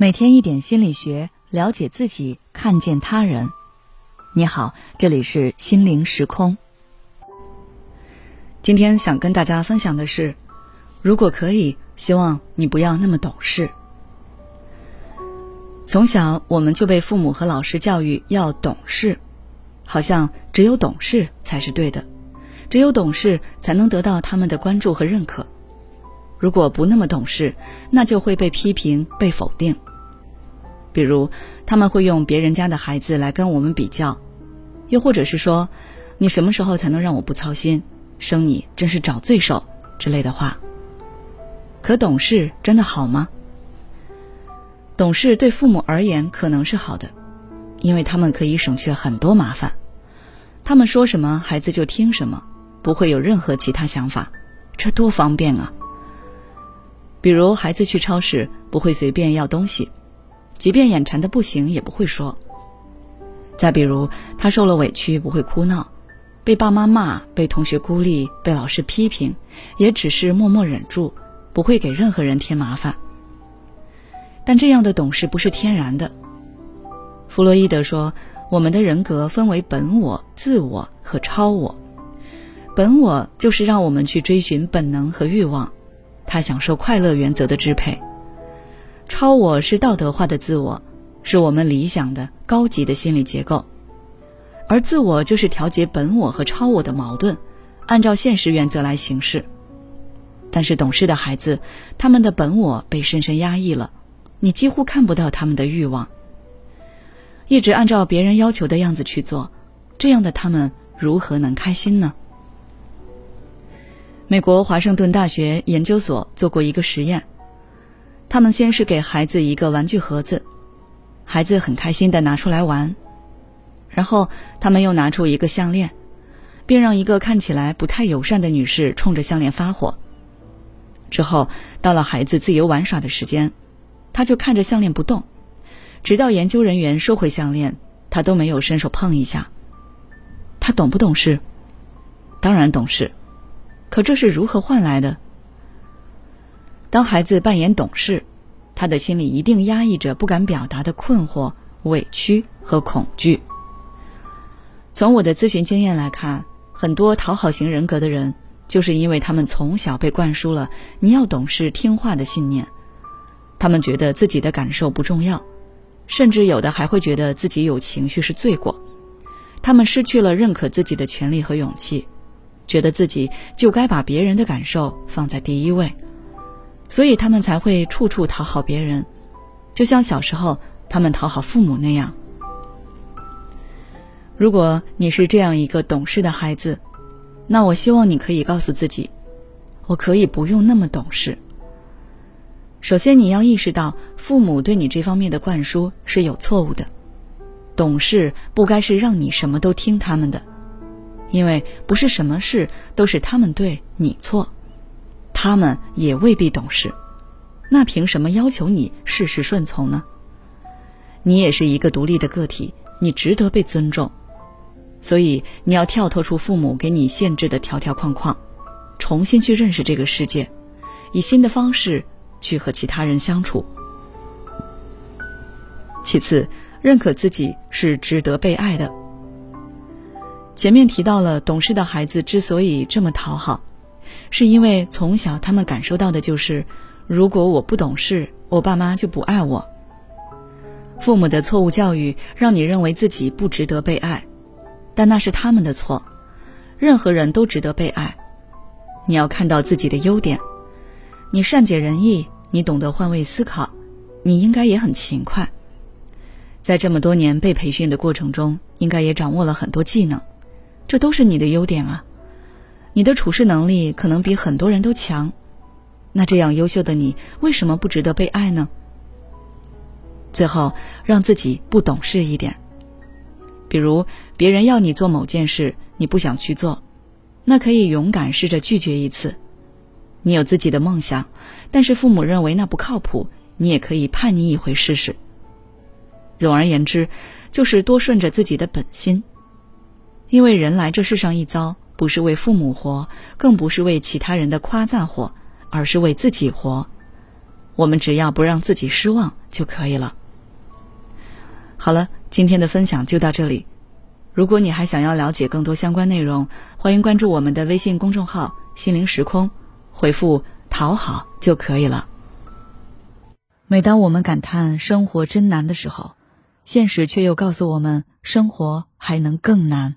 每天一点心理学，了解自己，看见他人。你好，这里是心灵时空。今天想跟大家分享的是，如果可以，希望你不要那么懂事。从小我们就被父母和老师教育要懂事，好像只有懂事才是对的，只有懂事才能得到他们的关注和认可。如果不那么懂事，那就会被批评、被否定。比如，他们会用别人家的孩子来跟我们比较，又或者是说：“你什么时候才能让我不操心？生你真是找罪受”之类的话。可懂事真的好吗？懂事对父母而言可能是好的，因为他们可以省去很多麻烦。他们说什么，孩子就听什么，不会有任何其他想法，这多方便啊！比如，孩子去超市不会随便要东西。即便眼馋的不行也不会说。再比如，他受了委屈不会哭闹，被爸妈骂、被同学孤立、被老师批评，也只是默默忍住，不会给任何人添麻烦。但这样的懂事不是天然的。弗洛伊德说，我们的人格分为本我、自我和超我。本我就是让我们去追寻本能和欲望，他享受快乐原则的支配。超我是道德化的自我，是我们理想的高级的心理结构，而自我就是调节本我和超我的矛盾，按照现实原则来行事。但是懂事的孩子，他们的本我被深深压抑了，你几乎看不到他们的欲望。一直按照别人要求的样子去做，这样的他们如何能开心呢？美国华盛顿大学研究所做过一个实验。他们先是给孩子一个玩具盒子，孩子很开心的拿出来玩，然后他们又拿出一个项链，并让一个看起来不太友善的女士冲着项链发火。之后到了孩子自由玩耍的时间，他就看着项链不动，直到研究人员收回项链，他都没有伸手碰一下。他懂不懂事？当然懂事，可这是如何换来的？当孩子扮演懂事，他的心里一定压抑着不敢表达的困惑、委屈和恐惧。从我的咨询经验来看，很多讨好型人格的人，就是因为他们从小被灌输了“你要懂事听话”的信念，他们觉得自己的感受不重要，甚至有的还会觉得自己有情绪是罪过。他们失去了认可自己的权利和勇气，觉得自己就该把别人的感受放在第一位。所以他们才会处处讨好别人，就像小时候他们讨好父母那样。如果你是这样一个懂事的孩子，那我希望你可以告诉自己，我可以不用那么懂事。首先，你要意识到父母对你这方面的灌输是有错误的，懂事不该是让你什么都听他们的，因为不是什么事都是他们对你错。他们也未必懂事，那凭什么要求你事事顺从呢？你也是一个独立的个体，你值得被尊重，所以你要跳脱出父母给你限制的条条框框，重新去认识这个世界，以新的方式去和其他人相处。其次，认可自己是值得被爱的。前面提到了，懂事的孩子之所以这么讨好。是因为从小他们感受到的就是，如果我不懂事，我爸妈就不爱我。父母的错误教育让你认为自己不值得被爱，但那是他们的错。任何人都值得被爱。你要看到自己的优点，你善解人意，你懂得换位思考，你应该也很勤快。在这么多年被培训的过程中，应该也掌握了很多技能，这都是你的优点啊。你的处事能力可能比很多人都强，那这样优秀的你为什么不值得被爱呢？最后，让自己不懂事一点。比如，别人要你做某件事，你不想去做，那可以勇敢试着拒绝一次。你有自己的梦想，但是父母认为那不靠谱，你也可以叛逆一回试试。总而言之，就是多顺着自己的本心，因为人来这世上一遭。不是为父母活，更不是为其他人的夸赞活，而是为自己活。我们只要不让自己失望就可以了。好了，今天的分享就到这里。如果你还想要了解更多相关内容，欢迎关注我们的微信公众号“心灵时空”，回复“讨好”就可以了。每当我们感叹生活真难的时候，现实却又告诉我们，生活还能更难。